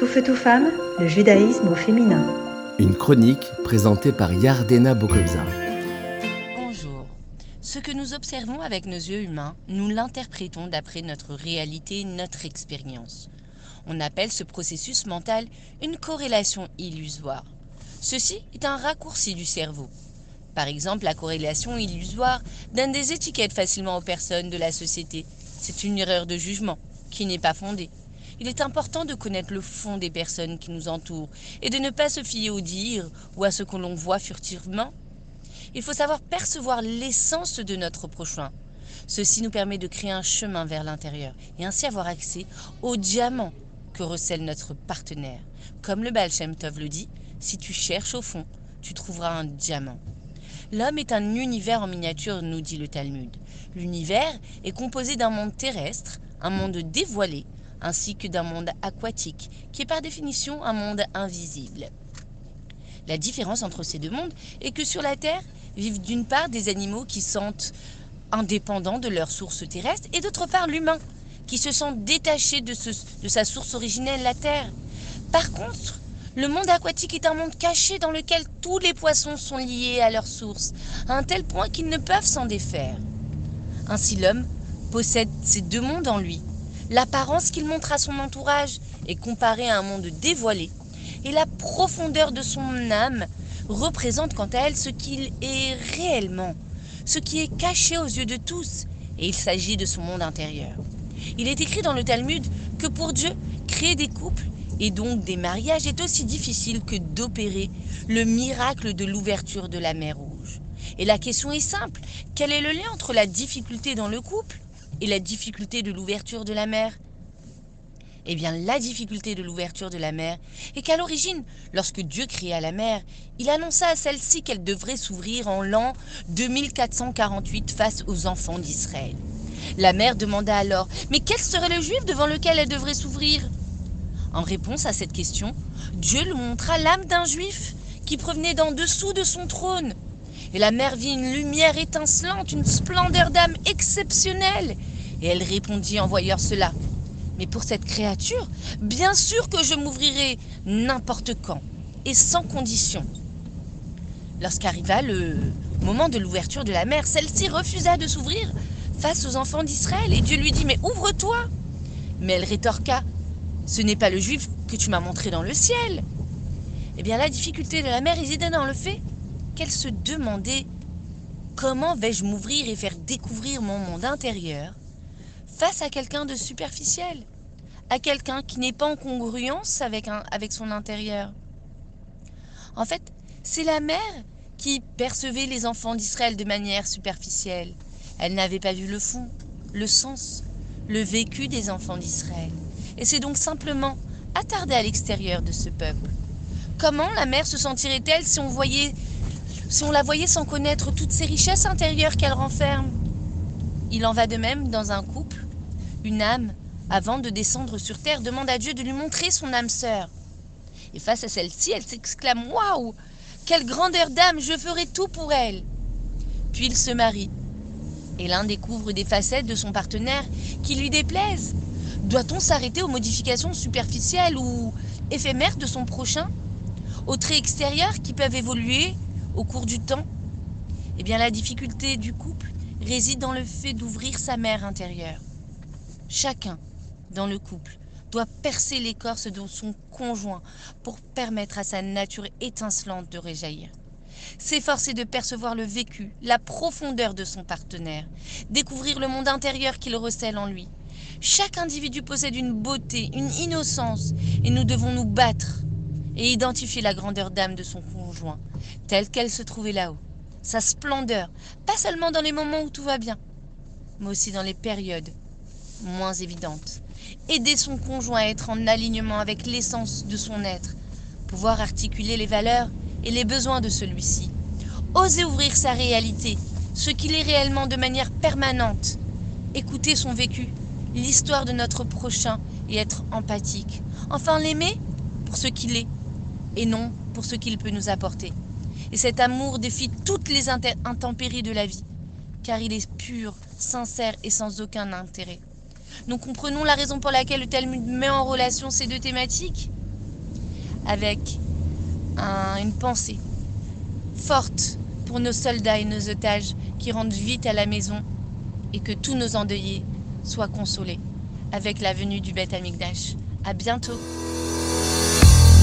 Tout feu, tout femme, le judaïsme au féminin. Une chronique présentée par Yardena Bokobza. Bonjour. Ce que nous observons avec nos yeux humains, nous l'interprétons d'après notre réalité, notre expérience. On appelle ce processus mental une corrélation illusoire. Ceci est un raccourci du cerveau. Par exemple, la corrélation illusoire donne des étiquettes facilement aux personnes de la société. C'est une erreur de jugement qui n'est pas fondée. Il est important de connaître le fond des personnes qui nous entourent et de ne pas se fier aux dires ou à ce que l'on voit furtivement. Il faut savoir percevoir l'essence de notre prochain. Ceci nous permet de créer un chemin vers l'intérieur et ainsi avoir accès au diamant que recèle notre partenaire. Comme le Baal Shem Tov le dit, si tu cherches au fond, tu trouveras un diamant. L'homme est un univers en miniature, nous dit le Talmud. L'univers est composé d'un monde terrestre, un monde dévoilé, ainsi que d'un monde aquatique, qui est par définition un monde invisible. La différence entre ces deux mondes est que sur la Terre vivent d'une part des animaux qui sentent indépendants de leur source terrestre et d'autre part l'humain qui se sent détaché de, de sa source originelle, la Terre. Par contre, le monde aquatique est un monde caché dans lequel tous les poissons sont liés à leur source, à un tel point qu'ils ne peuvent s'en défaire. Ainsi l'homme possède ces deux mondes en lui. L'apparence qu'il montre à son entourage est comparée à un monde dévoilé, et la profondeur de son âme représente quant à elle ce qu'il est réellement, ce qui est caché aux yeux de tous, et il s'agit de son monde intérieur. Il est écrit dans le Talmud que pour Dieu, créer des couples et donc des mariages est aussi difficile que d'opérer le miracle de l'ouverture de la mer Rouge. Et la question est simple, quel est le lien entre la difficulté dans le couple et la difficulté de l'ouverture de la mer Eh bien, la difficulté de l'ouverture de la mer est qu'à l'origine, lorsque Dieu créa la mer, il annonça à celle-ci qu'elle devrait s'ouvrir en l'an 2448 face aux enfants d'Israël. La mère demanda alors, mais quel serait le juif devant lequel elle devrait s'ouvrir? En réponse à cette question, Dieu lui montra l'âme d'un juif qui provenait d'en dessous de son trône. Et la mère vit une lumière étincelante, une splendeur d'âme exceptionnelle. Et elle répondit en voyant cela. Mais pour cette créature, bien sûr que je m'ouvrirai n'importe quand et sans condition. Lorsqu'arriva le moment de l'ouverture de la mer, celle-ci refusa de s'ouvrir face aux enfants d'Israël et Dieu lui dit Mais ouvre-toi Mais elle rétorqua Ce n'est pas le juif que tu m'as montré dans le ciel. Eh bien, la difficulté de la mère résidait dans le fait qu'elle se demandait Comment vais-je m'ouvrir et faire découvrir mon monde intérieur face à quelqu'un de superficiel, à quelqu'un qui n'est pas en congruence avec, un, avec son intérieur En fait, c'est la mère qui percevait les enfants d'Israël de manière superficielle. Elle n'avait pas vu le fond, le sens, le vécu des enfants d'Israël. Et c'est donc simplement attardée à l'extérieur de ce peuple. Comment la mère se sentirait-elle si on voyait si on la voyait sans connaître toutes ces richesses intérieures qu'elle renferme Il en va de même dans un couple. Une âme, avant de descendre sur terre, demande à Dieu de lui montrer son âme sœur. Et face à celle-ci, elle s'exclame Waouh Quelle grandeur d'âme Je ferai tout pour elle Puis il se marie. Et l'un découvre des facettes de son partenaire qui lui déplaisent. Doit-on s'arrêter aux modifications superficielles ou éphémères de son prochain? Aux traits extérieurs qui peuvent évoluer au cours du temps Eh bien, la difficulté du couple réside dans le fait d'ouvrir sa mère intérieure. Chacun, dans le couple, doit percer l'écorce de son conjoint pour permettre à sa nature étincelante de réjaillir. S'efforcer de percevoir le vécu, la profondeur de son partenaire, découvrir le monde intérieur qu'il recèle en lui. Chaque individu possède une beauté, une innocence, et nous devons nous battre et identifier la grandeur d'âme de son conjoint, telle qu'elle se trouvait là-haut. Sa splendeur, pas seulement dans les moments où tout va bien, mais aussi dans les périodes moins évidentes. Aider son conjoint à être en alignement avec l'essence de son être, pouvoir articuler les valeurs et les besoins de celui-ci. Oser ouvrir sa réalité, ce qu'il est réellement de manière permanente. Écouter son vécu, l'histoire de notre prochain et être empathique. Enfin l'aimer pour ce qu'il est et non pour ce qu'il peut nous apporter. Et cet amour défie toutes les intempéries de la vie, car il est pur, sincère et sans aucun intérêt. Nous comprenons la raison pour laquelle le Talmud met en relation ces deux thématiques avec une pensée forte pour nos soldats et nos otages qui rentrent vite à la maison et que tous nos endeuillés soient consolés avec la venue du Beth Amikdash. À bientôt.